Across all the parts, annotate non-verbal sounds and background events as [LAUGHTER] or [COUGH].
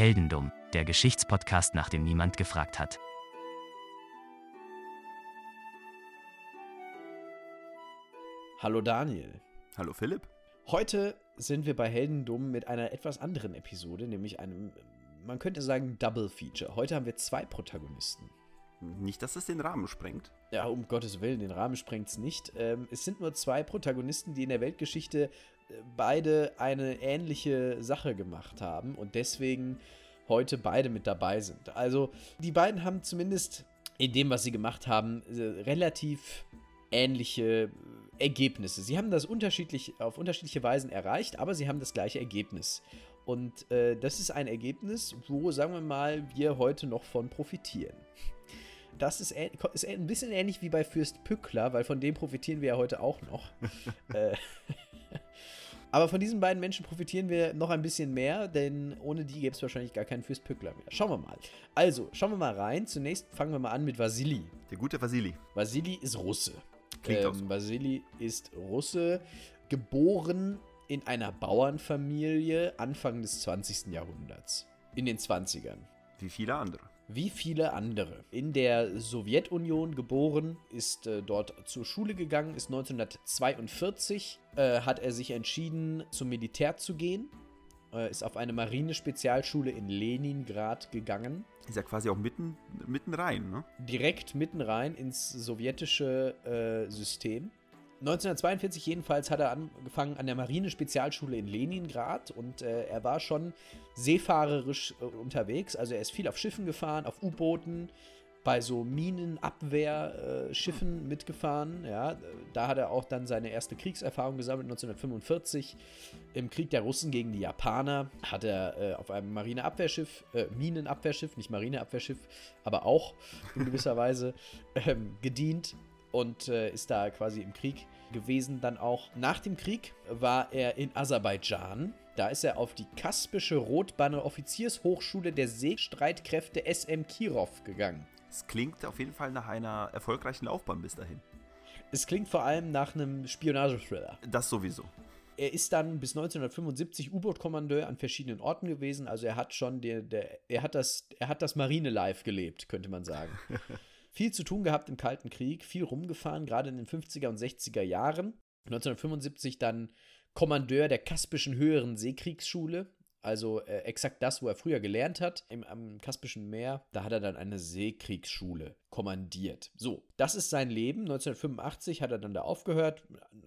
Heldendum, der Geschichtspodcast, nach dem niemand gefragt hat. Hallo Daniel. Hallo Philipp. Heute sind wir bei Heldendum mit einer etwas anderen Episode, nämlich einem, man könnte sagen, Double Feature. Heute haben wir zwei Protagonisten. Nicht, dass es den Rahmen sprengt. Ja, um Gottes Willen, den Rahmen sprengt es nicht. Ähm, es sind nur zwei Protagonisten, die in der Weltgeschichte äh, beide eine ähnliche Sache gemacht haben und deswegen heute beide mit dabei sind. Also die beiden haben zumindest in dem, was sie gemacht haben, äh, relativ ähnliche Ergebnisse. Sie haben das unterschiedlich, auf unterschiedliche Weisen erreicht, aber sie haben das gleiche Ergebnis. Und äh, das ist ein Ergebnis, wo, sagen wir mal, wir heute noch von profitieren. Das ist, ist ein bisschen ähnlich wie bei Fürst Pückler, weil von dem profitieren wir ja heute auch noch. [LAUGHS] äh, aber von diesen beiden Menschen profitieren wir noch ein bisschen mehr, denn ohne die gäbe es wahrscheinlich gar keinen Fürst Pückler mehr. Schauen wir mal. Also, schauen wir mal rein. Zunächst fangen wir mal an mit Vasili. Der gute Vasili. Vasili ist Russe. Klingt auch so. Ähm, Vasili ist Russe, geboren in einer Bauernfamilie Anfang des 20. Jahrhunderts. In den 20ern. Wie viele andere. Wie viele andere. In der Sowjetunion geboren, ist äh, dort zur Schule gegangen, ist 1942, äh, hat er sich entschieden, zum Militär zu gehen, äh, ist auf eine Marinespezialschule in Leningrad gegangen. Ist ja quasi auch mitten, mitten rein, ne? direkt mitten rein ins sowjetische äh, System. 1942 jedenfalls hat er angefangen an der Marinespezialschule in Leningrad und äh, er war schon seefahrerisch äh, unterwegs. Also er ist viel auf Schiffen gefahren, auf U-Booten, bei so Minenabwehrschiffen äh, mitgefahren. Ja, da hat er auch dann seine erste Kriegserfahrung gesammelt 1945 im Krieg der Russen gegen die Japaner. Hat er äh, auf einem Marineabwehrschiff, äh, Minenabwehrschiff, nicht Marineabwehrschiff, aber auch in gewisser [LAUGHS] Weise ähm, gedient und äh, ist da quasi im Krieg gewesen. Dann auch nach dem Krieg war er in Aserbaidschan. Da ist er auf die Kaspische Rotbanner Offiziershochschule der Seestreitkräfte SM Kirov gegangen. Es klingt auf jeden Fall nach einer erfolgreichen Laufbahn bis dahin. Es klingt vor allem nach einem Spionagethriller. Das sowieso. Er ist dann bis 1975 U-Boot-Kommandeur an verschiedenen Orten gewesen. Also er hat schon der, der, er hat das, er hat das Marine-Life gelebt, könnte man sagen. [LAUGHS] viel zu tun gehabt im Kalten Krieg, viel rumgefahren, gerade in den 50er und 60er Jahren. 1975 dann Kommandeur der Kaspischen Höheren Seekriegsschule, also äh, exakt das, wo er früher gelernt hat, im, am Kaspischen Meer. Da hat er dann eine Seekriegsschule kommandiert. So, das ist sein Leben. 1985 hat er dann da aufgehört,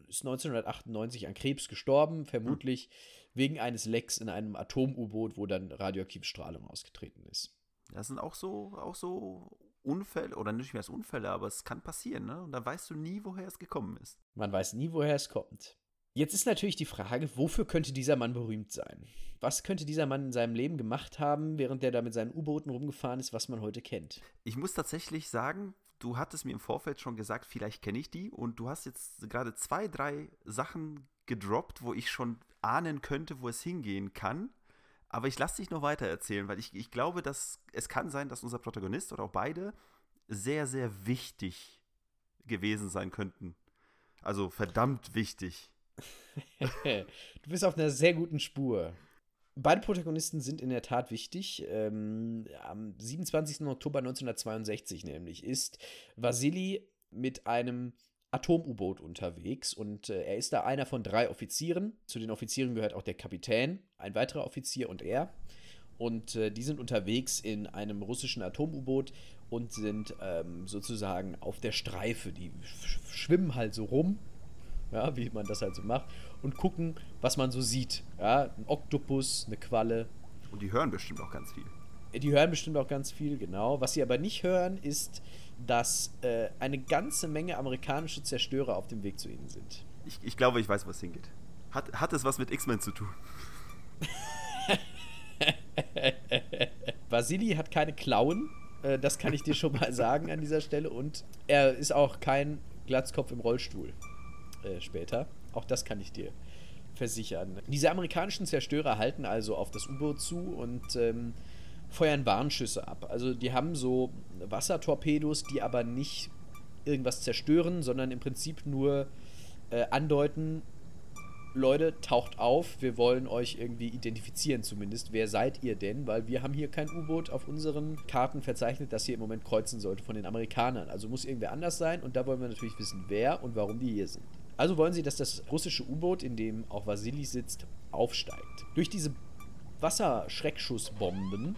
ist 1998 an Krebs gestorben, vermutlich wegen eines Lecks in einem Atom-U-Boot, wo dann radioaktive Strahlung ausgetreten ist. Das sind auch so, auch so Unfälle, oder nicht mehr als Unfälle, aber es kann passieren, ne? Und da weißt du nie, woher es gekommen ist. Man weiß nie, woher es kommt. Jetzt ist natürlich die Frage, wofür könnte dieser Mann berühmt sein? Was könnte dieser Mann in seinem Leben gemacht haben, während er da mit seinen U-Booten rumgefahren ist, was man heute kennt? Ich muss tatsächlich sagen, du hattest mir im Vorfeld schon gesagt, vielleicht kenne ich die und du hast jetzt gerade zwei, drei Sachen gedroppt, wo ich schon ahnen könnte, wo es hingehen kann. Aber ich lasse dich noch weiter erzählen, weil ich, ich glaube, dass es kann sein, dass unser Protagonist oder auch beide sehr, sehr wichtig gewesen sein könnten. Also verdammt wichtig. [LAUGHS] du bist auf einer sehr guten Spur. Beide Protagonisten sind in der Tat wichtig. Ähm, am 27. Oktober 1962 nämlich ist Vasili mit einem Atom-U-Boot unterwegs und äh, er ist da einer von drei Offizieren. Zu den Offizieren gehört auch der Kapitän, ein weiterer Offizier und er. Und äh, die sind unterwegs in einem russischen Atom-U-Boot und sind ähm, sozusagen auf der Streife. Die schwimmen halt so rum ja, wie man das halt so macht, und gucken, was man so sieht. Ja, ein Oktopus, eine Qualle. Und die hören bestimmt auch ganz viel. Die hören bestimmt auch ganz viel, genau. Was sie aber nicht hören, ist, dass äh, eine ganze Menge amerikanische Zerstörer auf dem Weg zu ihnen sind. Ich, ich glaube, ich weiß, was hingeht. Hat, hat es was mit X-Men zu tun? [LAUGHS] Vasili hat keine Klauen, äh, das kann ich dir schon mal sagen an dieser Stelle. Und er ist auch kein Glatzkopf im Rollstuhl äh, später. Auch das kann ich dir versichern. Diese amerikanischen Zerstörer halten also auf das U-Boot zu und ähm, feuern Warnschüsse ab. Also die haben so Wassertorpedos, die aber nicht irgendwas zerstören, sondern im Prinzip nur äh, andeuten, Leute, taucht auf, wir wollen euch irgendwie identifizieren zumindest. Wer seid ihr denn? Weil wir haben hier kein U-Boot auf unseren Karten verzeichnet, das hier im Moment kreuzen sollte von den Amerikanern. Also muss irgendwer anders sein und da wollen wir natürlich wissen, wer und warum die hier sind. Also wollen sie, dass das russische U-Boot, in dem auch Vasili sitzt, aufsteigt. Durch diese Wasserschreckschussbomben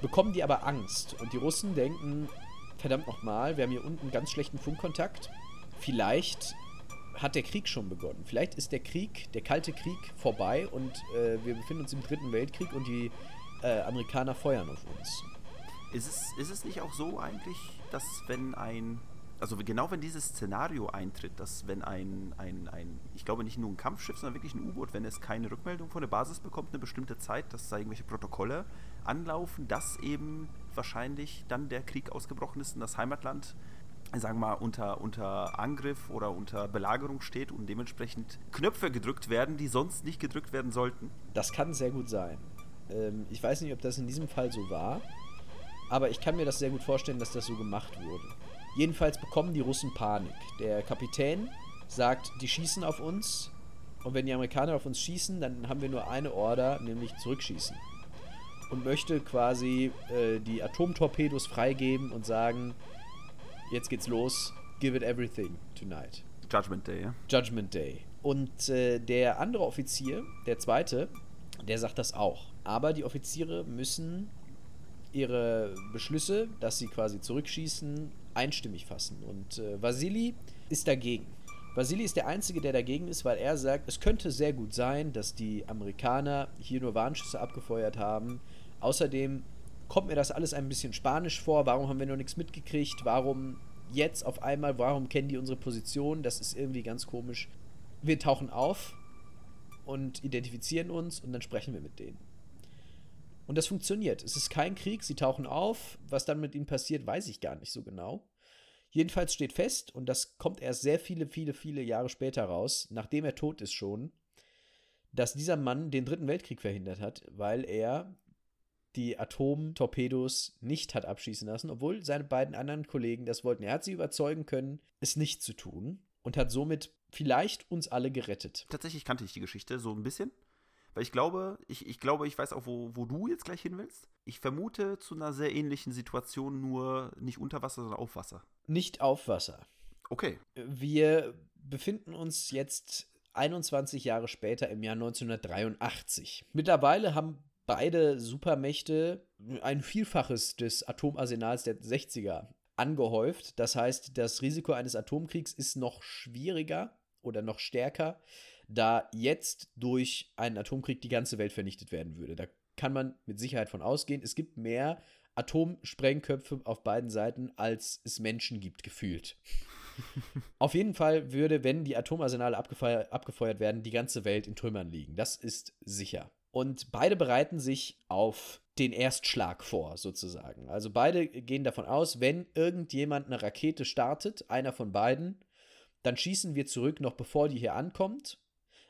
bekommen die aber Angst und die Russen denken, verdammt nochmal, wir haben hier unten ganz schlechten Funkkontakt. Vielleicht hat der Krieg schon begonnen. Vielleicht ist der Krieg, der Kalte Krieg vorbei und äh, wir befinden uns im Dritten Weltkrieg und die äh, Amerikaner feuern auf uns. Ist es, ist es nicht auch so eigentlich, dass wenn ein, also genau wenn dieses Szenario eintritt, dass wenn ein, ein, ein ich glaube nicht nur ein Kampfschiff, sondern wirklich ein U-Boot, wenn es keine Rückmeldung von der Basis bekommt, eine bestimmte Zeit, dass da irgendwelche Protokolle anlaufen, dass eben wahrscheinlich dann der Krieg ausgebrochen ist und das Heimatland sagen wir mal, unter, unter Angriff oder unter Belagerung steht und dementsprechend Knöpfe gedrückt werden, die sonst nicht gedrückt werden sollten. Das kann sehr gut sein. Ähm, ich weiß nicht, ob das in diesem Fall so war, aber ich kann mir das sehr gut vorstellen, dass das so gemacht wurde. Jedenfalls bekommen die Russen Panik. Der Kapitän sagt, die schießen auf uns und wenn die Amerikaner auf uns schießen, dann haben wir nur eine Order, nämlich zurückschießen. Und möchte quasi äh, die Atomtorpedos freigeben und sagen, jetzt geht's los, give it everything tonight. Judgment Day, ja. Judgment Day. Und äh, der andere Offizier, der zweite, der sagt das auch. Aber die Offiziere müssen ihre Beschlüsse, dass sie quasi zurückschießen, einstimmig fassen. Und äh, Vasili ist dagegen. Vasili ist der Einzige, der dagegen ist, weil er sagt, es könnte sehr gut sein, dass die Amerikaner hier nur Warnschüsse abgefeuert haben. Außerdem kommt mir das alles ein bisschen spanisch vor. Warum haben wir noch nichts mitgekriegt? Warum jetzt auf einmal? Warum kennen die unsere Position? Das ist irgendwie ganz komisch. Wir tauchen auf und identifizieren uns und dann sprechen wir mit denen. Und das funktioniert. Es ist kein Krieg, sie tauchen auf. Was dann mit ihnen passiert, weiß ich gar nicht so genau. Jedenfalls steht fest, und das kommt erst sehr viele, viele, viele Jahre später raus, nachdem er tot ist schon, dass dieser Mann den Dritten Weltkrieg verhindert hat, weil er die Atomtorpedos nicht hat abschießen lassen, obwohl seine beiden anderen Kollegen das wollten. Er hat sie überzeugen können, es nicht zu tun und hat somit vielleicht uns alle gerettet. Tatsächlich kannte ich die Geschichte so ein bisschen. Weil ich glaube, ich, ich glaube, ich weiß auch, wo, wo du jetzt gleich hin willst. Ich vermute zu einer sehr ähnlichen Situation, nur nicht unter Wasser, sondern auf Wasser. Nicht auf Wasser. Okay. Wir befinden uns jetzt 21 Jahre später im Jahr 1983. Mittlerweile haben beide Supermächte ein Vielfaches des Atomarsenals der 60er angehäuft. Das heißt, das Risiko eines Atomkriegs ist noch schwieriger oder noch stärker, da jetzt durch einen Atomkrieg die ganze Welt vernichtet werden würde. Da kann man mit Sicherheit von ausgehen. Es gibt mehr Atomsprengköpfe auf beiden Seiten, als es Menschen gibt, gefühlt. [LAUGHS] auf jeden Fall würde, wenn die Atomarsenale abgefeuert, abgefeuert werden, die ganze Welt in Trümmern liegen. Das ist sicher. Und beide bereiten sich auf den Erstschlag vor, sozusagen. Also beide gehen davon aus, wenn irgendjemand eine Rakete startet, einer von beiden, dann schießen wir zurück, noch bevor die hier ankommt,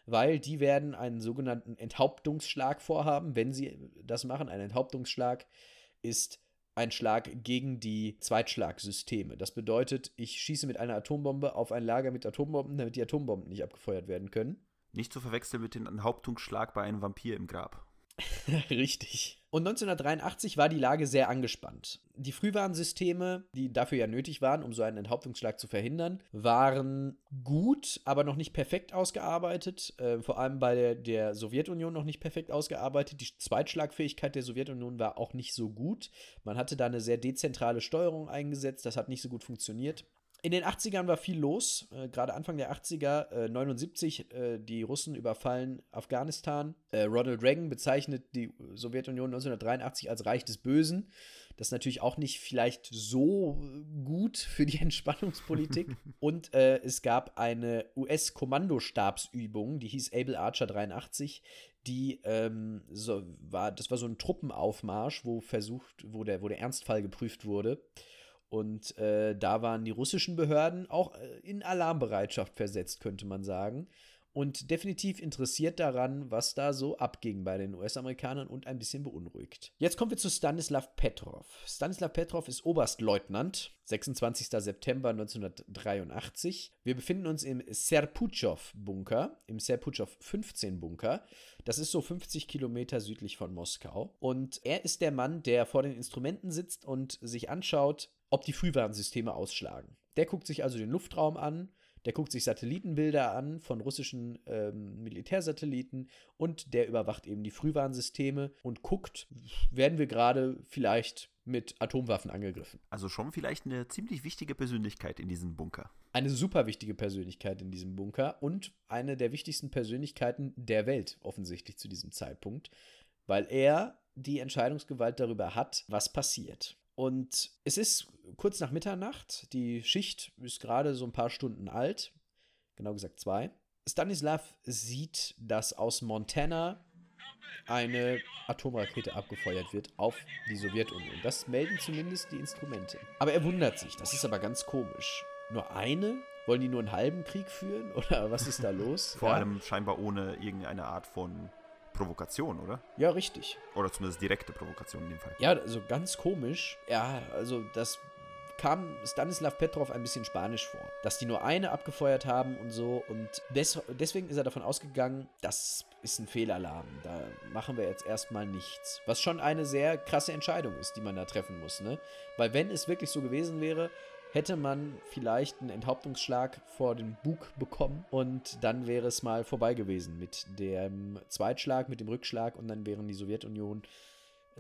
weil die werden einen sogenannten Enthauptungsschlag vorhaben, wenn sie das machen. Ein Enthauptungsschlag ist ein Schlag gegen die Zweitschlagsysteme. Das bedeutet, ich schieße mit einer Atombombe auf ein Lager mit Atombomben, damit die Atombomben nicht abgefeuert werden können. Nicht zu verwechseln mit dem Enthauptungsschlag bei einem Vampir im Grab. [LAUGHS] Richtig. Und 1983 war die Lage sehr angespannt. Die Frühwarnsysteme, die dafür ja nötig waren, um so einen Enthauptungsschlag zu verhindern, waren gut, aber noch nicht perfekt ausgearbeitet. Äh, vor allem bei der, der, Sowjetunion noch nicht perfekt ausgearbeitet. Die Zweitschlagfähigkeit der Sowjetunion war auch nicht so gut. Man hatte da eine sehr dezentrale Steuerung eingesetzt. Das hat nicht so gut funktioniert. In den 80ern war viel los, äh, gerade Anfang der 80er, äh, 79, äh, die Russen überfallen Afghanistan. Äh, Ronald Reagan bezeichnet die Sowjetunion 1983 als Reich des Bösen. Das ist natürlich auch nicht vielleicht so gut für die [LAUGHS] Entspannungspolitik. [LAUGHS] Und äh, es gab eine US-Kommandostabsübung, die hieß Able Archer 83, die ähm, so war, das war so ein Truppenaufmarsch, wo versucht, wo der, wo der Ernstfall geprüft wurde. Und äh, da waren die russischen Behörden auch äh, in Alarmbereitschaft versetzt, könnte man sagen. und definitiv interessiert daran, was da so abging bei den US-Amerikanern und ein bisschen beunruhigt. Jetzt kommen wir zu Stanislav Petrov. Stanislav Petrov ist Oberstleutnant, 26. September 1983. Wir befinden uns im Serpuchow-Bunker, im Serpuchow-15-Bunker. Das ist so 50 Kilometer südlich von Moskau. Und er ist der Mann, der vor den Instrumenten sitzt und sich anschaut, ob die Frühwarnsysteme ausschlagen. Der guckt sich also den Luftraum an, der guckt sich Satellitenbilder an von russischen ähm, Militärsatelliten und der überwacht eben die Frühwarnsysteme und guckt, werden wir gerade vielleicht mit Atomwaffen angegriffen. Also schon vielleicht eine ziemlich wichtige Persönlichkeit in diesem Bunker. Eine super wichtige Persönlichkeit in diesem Bunker und eine der wichtigsten Persönlichkeiten der Welt offensichtlich zu diesem Zeitpunkt, weil er die Entscheidungsgewalt darüber hat, was passiert. Und es ist kurz nach Mitternacht. Die Schicht ist gerade so ein paar Stunden alt. Genau gesagt zwei. Stanislav sieht, dass aus Montana eine Atomrakete abgefeuert wird auf die Sowjetunion. Das melden zumindest die Instrumente. Aber er wundert sich. Das ist aber ganz komisch. Nur eine? Wollen die nur einen halben Krieg führen? [LAUGHS] Oder was ist da los? Vor ja. allem scheinbar ohne irgendeine Art von Provokation, oder? Ja, richtig. Oder zumindest direkte Provokation in dem Fall. Ja, also ganz komisch. Ja, also das kam Stanislav Petrov ein bisschen spanisch vor. Dass die nur eine abgefeuert haben und so. Und des, deswegen ist er davon ausgegangen, das ist ein Fehlalarm. Da machen wir jetzt erstmal nichts. Was schon eine sehr krasse Entscheidung ist, die man da treffen muss, ne? Weil wenn es wirklich so gewesen wäre, hätte man vielleicht einen Enthauptungsschlag vor den Bug bekommen und dann wäre es mal vorbei gewesen mit dem Zweitschlag, mit dem Rückschlag und dann wären die Sowjetunion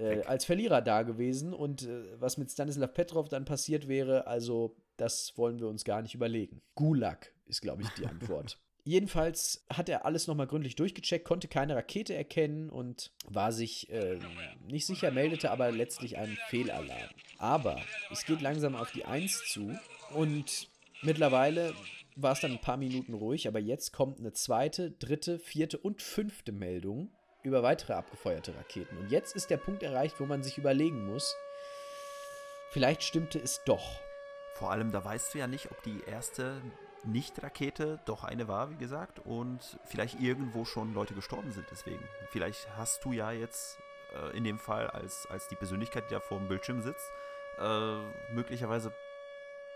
äh, als Verlierer da gewesen und äh, was mit Stanislav Petrov dann passiert wäre, also das wollen wir uns gar nicht überlegen. Gulag ist, glaube ich, die [LAUGHS] Antwort. Jedenfalls hat er alles nochmal gründlich durchgecheckt, konnte keine Rakete erkennen und war sich äh, nicht sicher, meldete aber letztlich einen Fehlalarm. Aber es geht langsam auf die 1 zu und mittlerweile war es dann ein paar Minuten ruhig, aber jetzt kommt eine zweite, dritte, vierte und fünfte Meldung über weitere abgefeuerte Raketen. Und jetzt ist der Punkt erreicht, wo man sich überlegen muss, vielleicht stimmte es doch. Vor allem, da weißt du ja nicht, ob die erste nicht-Rakete doch eine war, wie gesagt, und vielleicht irgendwo schon Leute gestorben sind deswegen. Vielleicht hast du ja jetzt äh, in dem Fall als, als die Persönlichkeit, die da vor dem Bildschirm sitzt, äh, möglicherweise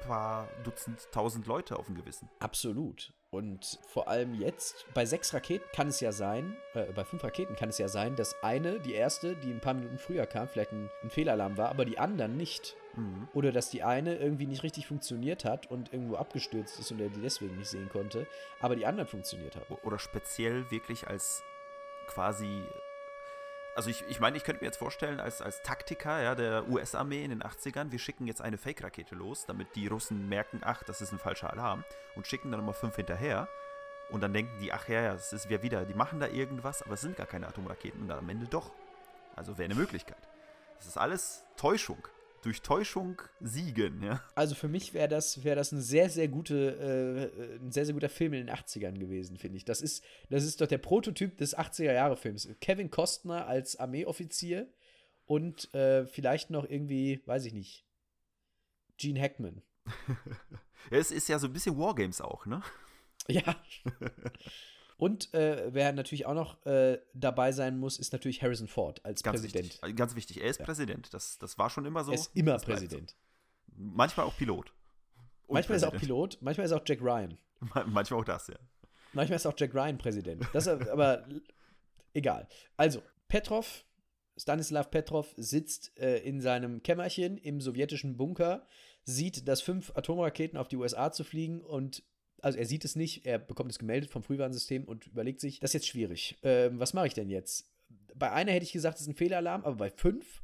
paar Dutzend, tausend Leute auf dem Gewissen. Absolut. Und vor allem jetzt, bei sechs Raketen kann es ja sein, äh, bei fünf Raketen kann es ja sein, dass eine, die erste, die ein paar Minuten früher kam, vielleicht ein, ein Fehlalarm war, aber die anderen nicht. Mhm. Oder dass die eine irgendwie nicht richtig funktioniert hat und irgendwo abgestürzt ist und er die deswegen nicht sehen konnte, aber die anderen funktioniert haben. Oder speziell wirklich als quasi also ich, ich meine, ich könnte mir jetzt vorstellen, als, als Taktiker ja, der US-Armee in den 80ern, wir schicken jetzt eine Fake-Rakete los, damit die Russen merken, ach, das ist ein falscher Alarm und schicken dann nochmal fünf hinterher. Und dann denken die, ach ja, ja, das ist wir wieder, die machen da irgendwas, aber es sind gar keine Atomraketen und dann am Ende doch. Also wäre eine Möglichkeit. Das ist alles Täuschung durch Täuschung siegen, ja. Also für mich wäre das, wär das eine sehr, sehr gute, äh, ein sehr, sehr guter Film in den 80ern gewesen, finde ich. Das ist, das ist doch der Prototyp des 80er-Jahre-Films. Kevin Costner als Armeeoffizier und äh, vielleicht noch irgendwie, weiß ich nicht, Gene Hackman. [LAUGHS] ja, es ist ja so ein bisschen Wargames auch, ne? Ja. [LAUGHS] Und äh, wer natürlich auch noch äh, dabei sein muss, ist natürlich Harrison Ford als ganz Präsident. Wichtig. Äh, ganz wichtig, er ist ja. Präsident. Das, das war schon immer so. Er ist immer Präsident. Manchmal auch Pilot. Und manchmal Präsident. ist er auch Pilot, manchmal ist er auch Jack Ryan. [LAUGHS] manchmal auch das, ja. Manchmal ist auch Jack Ryan Präsident. Das aber [LAUGHS] egal. Also, Petrov, Stanislav Petrov sitzt äh, in seinem Kämmerchen im sowjetischen Bunker, sieht, dass fünf Atomraketen auf die USA zu fliegen und also er sieht es nicht, er bekommt es gemeldet vom Frühwarnsystem und überlegt sich, das ist jetzt schwierig. Ähm, was mache ich denn jetzt? Bei einer hätte ich gesagt, es ist ein Fehlalarm, aber bei fünf,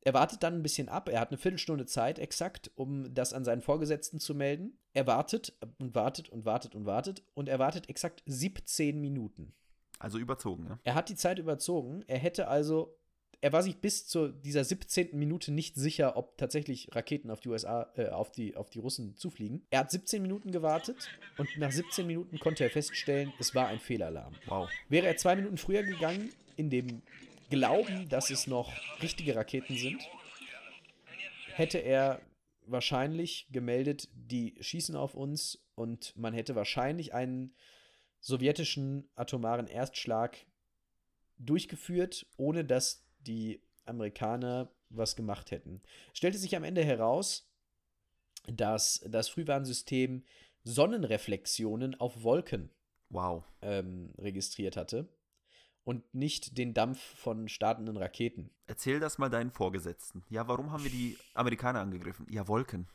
er wartet dann ein bisschen ab. Er hat eine Viertelstunde Zeit exakt, um das an seinen Vorgesetzten zu melden. Er wartet und wartet und wartet und wartet und er wartet exakt 17 Minuten. Also überzogen, ne? Er hat die Zeit überzogen. Er hätte also er war sich bis zu dieser 17. Minute nicht sicher, ob tatsächlich Raketen auf die USA, äh, auf, die, auf die Russen zufliegen. Er hat 17 Minuten gewartet und nach 17 Minuten konnte er feststellen, es war ein Fehlalarm. Wow. Wäre er zwei Minuten früher gegangen, in dem Glauben, dass es noch richtige Raketen sind, hätte er wahrscheinlich gemeldet, die schießen auf uns und man hätte wahrscheinlich einen sowjetischen atomaren Erstschlag durchgeführt, ohne dass die Amerikaner was gemacht hätten. Stellte sich am Ende heraus, dass das Frühwarnsystem Sonnenreflexionen auf Wolken Wow. ähm, registriert hatte und nicht den Dampf von startenden Raketen. Erzähl das mal deinen Vorgesetzten. Ja, warum haben wir die Amerikaner angegriffen? Ja, Wolken.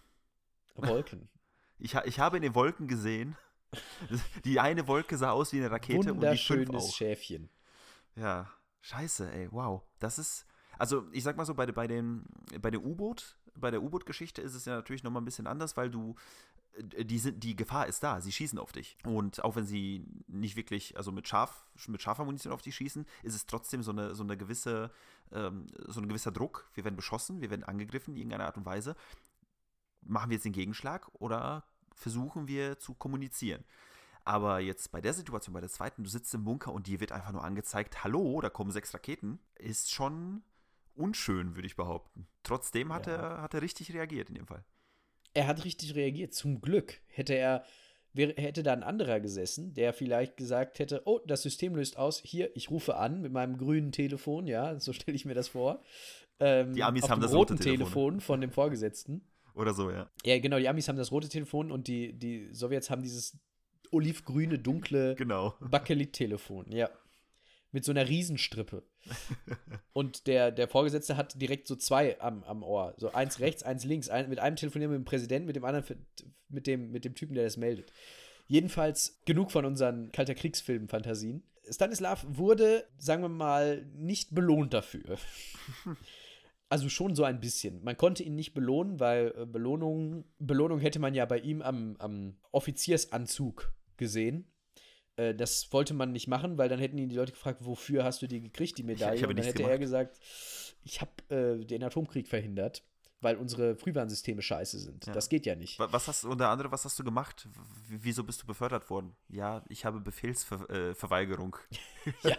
Wolken. [LAUGHS] Ich, ich habe in den Wolken gesehen. [LAUGHS] Die eine Wolke sah aus wie eine Rakete und die fünf Wunderschönes auch. Schäfchen. Ja, scheiße, ey, wow. Das ist, also ich sag mal so, bei, bei, dem, bei der U-Boot, bei der U-Boot-Geschichte ist es ja natürlich nochmal ein bisschen anders, weil du, äh, die, sind, die Gefahr ist da, sie schießen auf dich. Und auch wenn sie nicht wirklich, also mit, scharf, mit scharfer Munition auf dich schießen, ist es trotzdem so eine, so eine gewisse, ähm, so ein gewisser Druck. Wir werden beschossen, wir werden angegriffen in irgendeiner Art und Weise. Machen wir jetzt den Gegenschlag oder versuchen wir zu kommunizieren? Aber jetzt bei der Situation, bei der zweiten, du sitzt im Bunker und dir wird einfach nur angezeigt, hallo, da kommen sechs Raketen, ist schon unschön, würde ich behaupten. Trotzdem hat, Ja. er, hat er richtig reagiert in dem Fall. Er hat richtig reagiert. Zum Glück hätte er wäre, hätte da ein anderer gesessen, der vielleicht gesagt hätte, oh, das System löst aus, hier, ich rufe an mit meinem grünen Telefon, ja, so stelle ich mir das vor. Ähm, Die Amis haben das rote. Telefon von dem Vorgesetzten. Oder so, ja. Ja, genau, die Amis haben das rote Telefon und die, die Sowjets haben dieses olivgrüne, dunkle Genau. [LAUGHS] Bakelit-Telefon, ja. Mit so einer Riesenstrippe. Und der, der Vorgesetzte hat direkt so zwei am, am Ohr. So eins rechts, eins links. Ein, mit einem telefonieren wir mit dem Präsidenten, mit dem anderen mit, dem, mit dem Typen, der das meldet. Jedenfalls genug von unseren Kalter Kriegsfilm-Fantasien. Stanislav wurde, sagen wir mal, nicht belohnt dafür. Also schon so ein bisschen. Man konnte ihn nicht belohnen, weil äh, Belohnung, Belohnung hätte man ja bei ihm am, am Offiziersanzug gesehen. Äh, das wollte man nicht machen, weil dann hätten ihn die Leute gefragt, wofür hast du die gekriegt, die Medaille? Ich habe Und dann hätte er gemacht. gesagt, ich habe äh, den Atomkrieg verhindert, weil unsere Frühwarnsysteme scheiße sind. Ja. Das geht ja nicht. Wa- Was hast unter anderem, was hast du gemacht? W- Wieso bist du befördert worden? Ja, ich habe Befehlsverweigerung. Äh. [LAUGHS] [LAUGHS] Ja.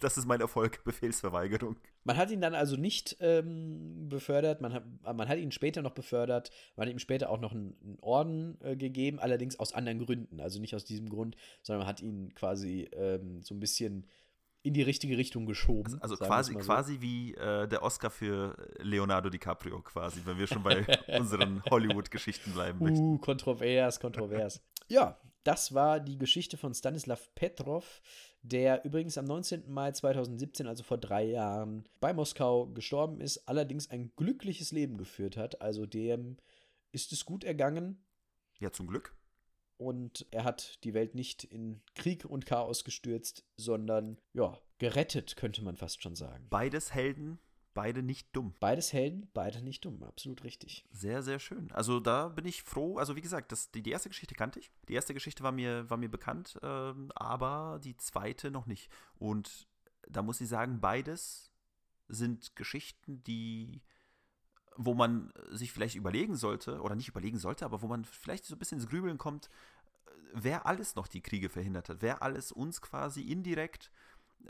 Das ist mein Erfolg, Befehlsverweigerung. Man hat ihn dann also nicht ähm, befördert, man hat, man hat ihn später noch befördert, man hat ihm später auch noch einen, einen Orden äh, gegeben, allerdings aus anderen Gründen, also nicht aus diesem Grund, sondern man hat ihn quasi ähm, so ein bisschen in die richtige Richtung geschoben. Also quasi, so. quasi wie äh, der Oscar für Leonardo DiCaprio, quasi, wenn wir schon bei [LAUGHS] unseren Hollywood-Geschichten bleiben möchten. Uh, kontrovers, kontrovers. ja, das war die Geschichte von Stanislav Petrov, der übrigens am 19. Mai 2017, also vor drei Jahren, bei Moskau gestorben ist, allerdings ein glückliches Leben geführt hat. Also dem ist es gut ergangen Ja, zum Glück. Und er hat die Welt nicht in Krieg und Chaos gestürzt, sondern ja, gerettet, könnte man fast schon sagen. Beides Helden, beide nicht dumm. Beides Helden, beide nicht dumm, absolut richtig. Sehr, sehr schön. Also da bin ich froh. Also wie gesagt, das, die, die erste Geschichte kannte ich. Die erste Geschichte war mir, war mir bekannt, ähm, aber die zweite noch nicht. Und da muss ich sagen, beides sind Geschichten, die wo man sich vielleicht überlegen sollte, oder nicht überlegen sollte, aber wo man vielleicht so ein bisschen ins Grübeln kommt, äh, wer alles noch die Kriege verhindert hat, wer alles uns quasi indirekt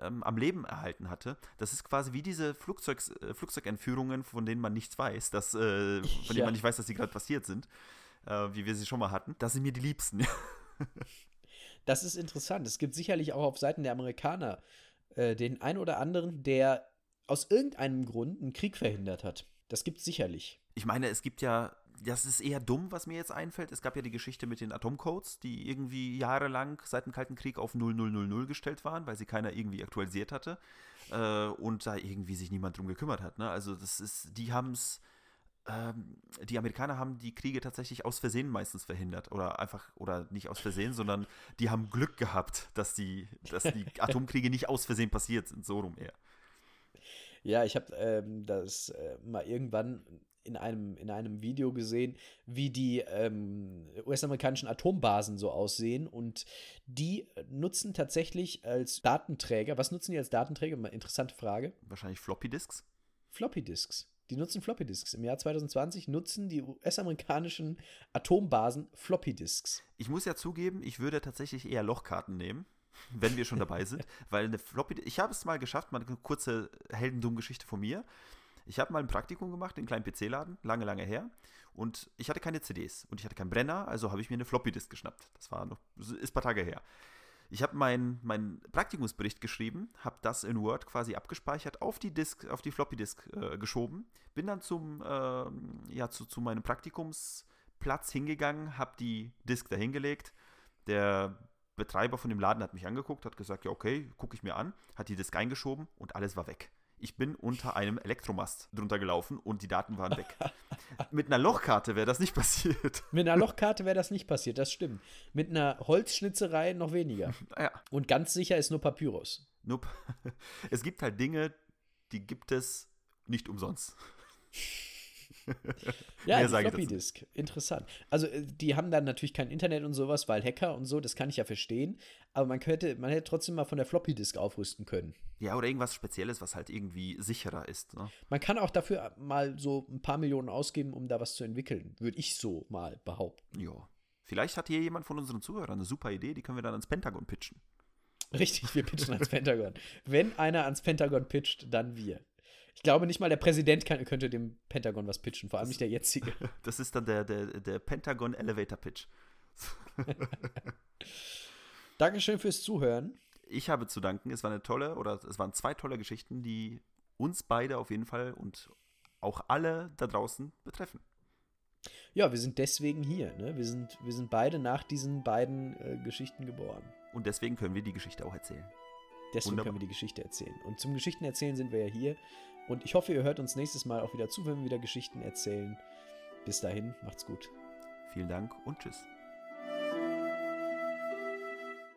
ähm, am Leben erhalten hatte. Das ist quasi wie diese Flugzeugs, äh, Flugzeugentführungen, von denen man nichts weiß, dass, äh, von denen Ja. man nicht weiß, dass sie gerade passiert sind, äh, wie wir sie schon mal hatten. Das sind mir die Liebsten. [LAUGHS] Das ist interessant. Es gibt sicherlich auch auf Seiten der Amerikaner äh, den einen oder anderen, der aus irgendeinem Grund einen Krieg verhindert hat. Das gibt es sicherlich. Ich meine, es gibt ja, das ist eher dumm, was mir jetzt einfällt. Es gab ja die Geschichte mit den Atomcodes, die irgendwie jahrelang seit dem Kalten Krieg auf 0000 gestellt waren, weil sie keiner irgendwie aktualisiert hatte äh, und da irgendwie sich niemand drum gekümmert hat. Ne? Also das ist, die haben es, ähm, die Amerikaner haben die Kriege tatsächlich aus Versehen meistens verhindert oder einfach, oder nicht aus Versehen, sondern die haben Glück gehabt, dass die, dass die [LAUGHS] Atomkriege nicht aus Versehen passiert sind, so rum eher. Ja, ich habe ähm, das äh, mal irgendwann in einem, in einem Video gesehen, wie die ähm, US-amerikanischen Atombasen so aussehen. Und die nutzen tatsächlich als Datenträger, was nutzen die als Datenträger? Interessante Frage. Wahrscheinlich Floppy Disks. Floppy Disks. Die nutzen Floppy Disks. Im Jahr 2020 nutzen die US-amerikanischen Atombasen Floppy Disks. Ich muss ja zugeben, ich würde tatsächlich eher Lochkarten nehmen, wenn wir schon dabei sind, weil eine Floppy, ich habe es mal geschafft, mal eine kurze Heldendumm-Geschichte von mir. Ich habe mal ein Praktikum gemacht in einem kleinen PC-Laden, lange, lange her. Und ich hatte keine CDs und ich hatte keinen Brenner, also habe ich mir eine Floppy-Disk geschnappt. Das war noch, ist ein paar Tage her. Ich habe meinen mein Praktikumsbericht geschrieben, habe das in Word quasi abgespeichert, auf die Disk, auf die Floppy Disk äh, geschoben, bin dann zum, äh, ja, zu, zu meinem Praktikumsplatz hingegangen, habe die Disk dahingelegt. Der Betreiber von dem Laden hat mich angeguckt, hat gesagt, ja okay, gucke ich mir an, hat die Disk eingeschoben und alles war weg. Ich bin unter [LAUGHS] einem Elektromast drunter gelaufen und die Daten waren weg. [LAUGHS] Mit einer Lochkarte wäre das nicht passiert. [LAUGHS] Mit einer Lochkarte wäre das nicht passiert, das stimmt. Mit einer Holzschnitzerei noch weniger. Ja. Und ganz sicher ist nur Papyrus. Nope. Es gibt halt Dinge, die gibt es nicht umsonst. [LAUGHS] Ja, Floppy Disk. Interessant. Also, äh, die haben dann natürlich kein Internet und sowas, weil Hacker und so, das kann ich ja verstehen. Aber man könnte, man hätte trotzdem mal von der Floppy Disk aufrüsten können. Ja, oder irgendwas Spezielles, was halt irgendwie sicherer ist. Ne? Man kann auch dafür mal so ein paar Millionen ausgeben, um da was zu entwickeln. Würde ich so mal behaupten. Ja. Vielleicht hat hier jemand von unseren Zuhörern eine super Idee, die können wir dann ans Pentagon pitchen. Richtig, wir pitchen ans [LAUGHS] Pentagon. Wenn einer ans Pentagon pitcht, dann wir. Ich glaube, nicht mal der Präsident kann, könnte dem Pentagon was pitchen, vor allem nicht der jetzige. [LAUGHS] Das ist dann der, der, der Pentagon Elevator Pitch. [LAUGHS] Dankeschön fürs Zuhören. Ich habe zu danken. Es war eine tolle, oder es waren zwei tolle Geschichten, die uns beide auf jeden Fall und auch alle da draußen betreffen. Ja, wir sind deswegen hier. Ne? Wir, sind, wir sind beide nach diesen beiden äh, Geschichten geboren. Und deswegen können wir die Geschichte auch erzählen. Deswegen Wunderbar. können wir die Geschichte erzählen. Und zum Geschichten erzählen sind wir ja hier. Und ich hoffe, ihr hört uns nächstes Mal auch wieder zu, wenn wir wieder Geschichten erzählen. Bis dahin, macht's gut. Vielen Dank und tschüss.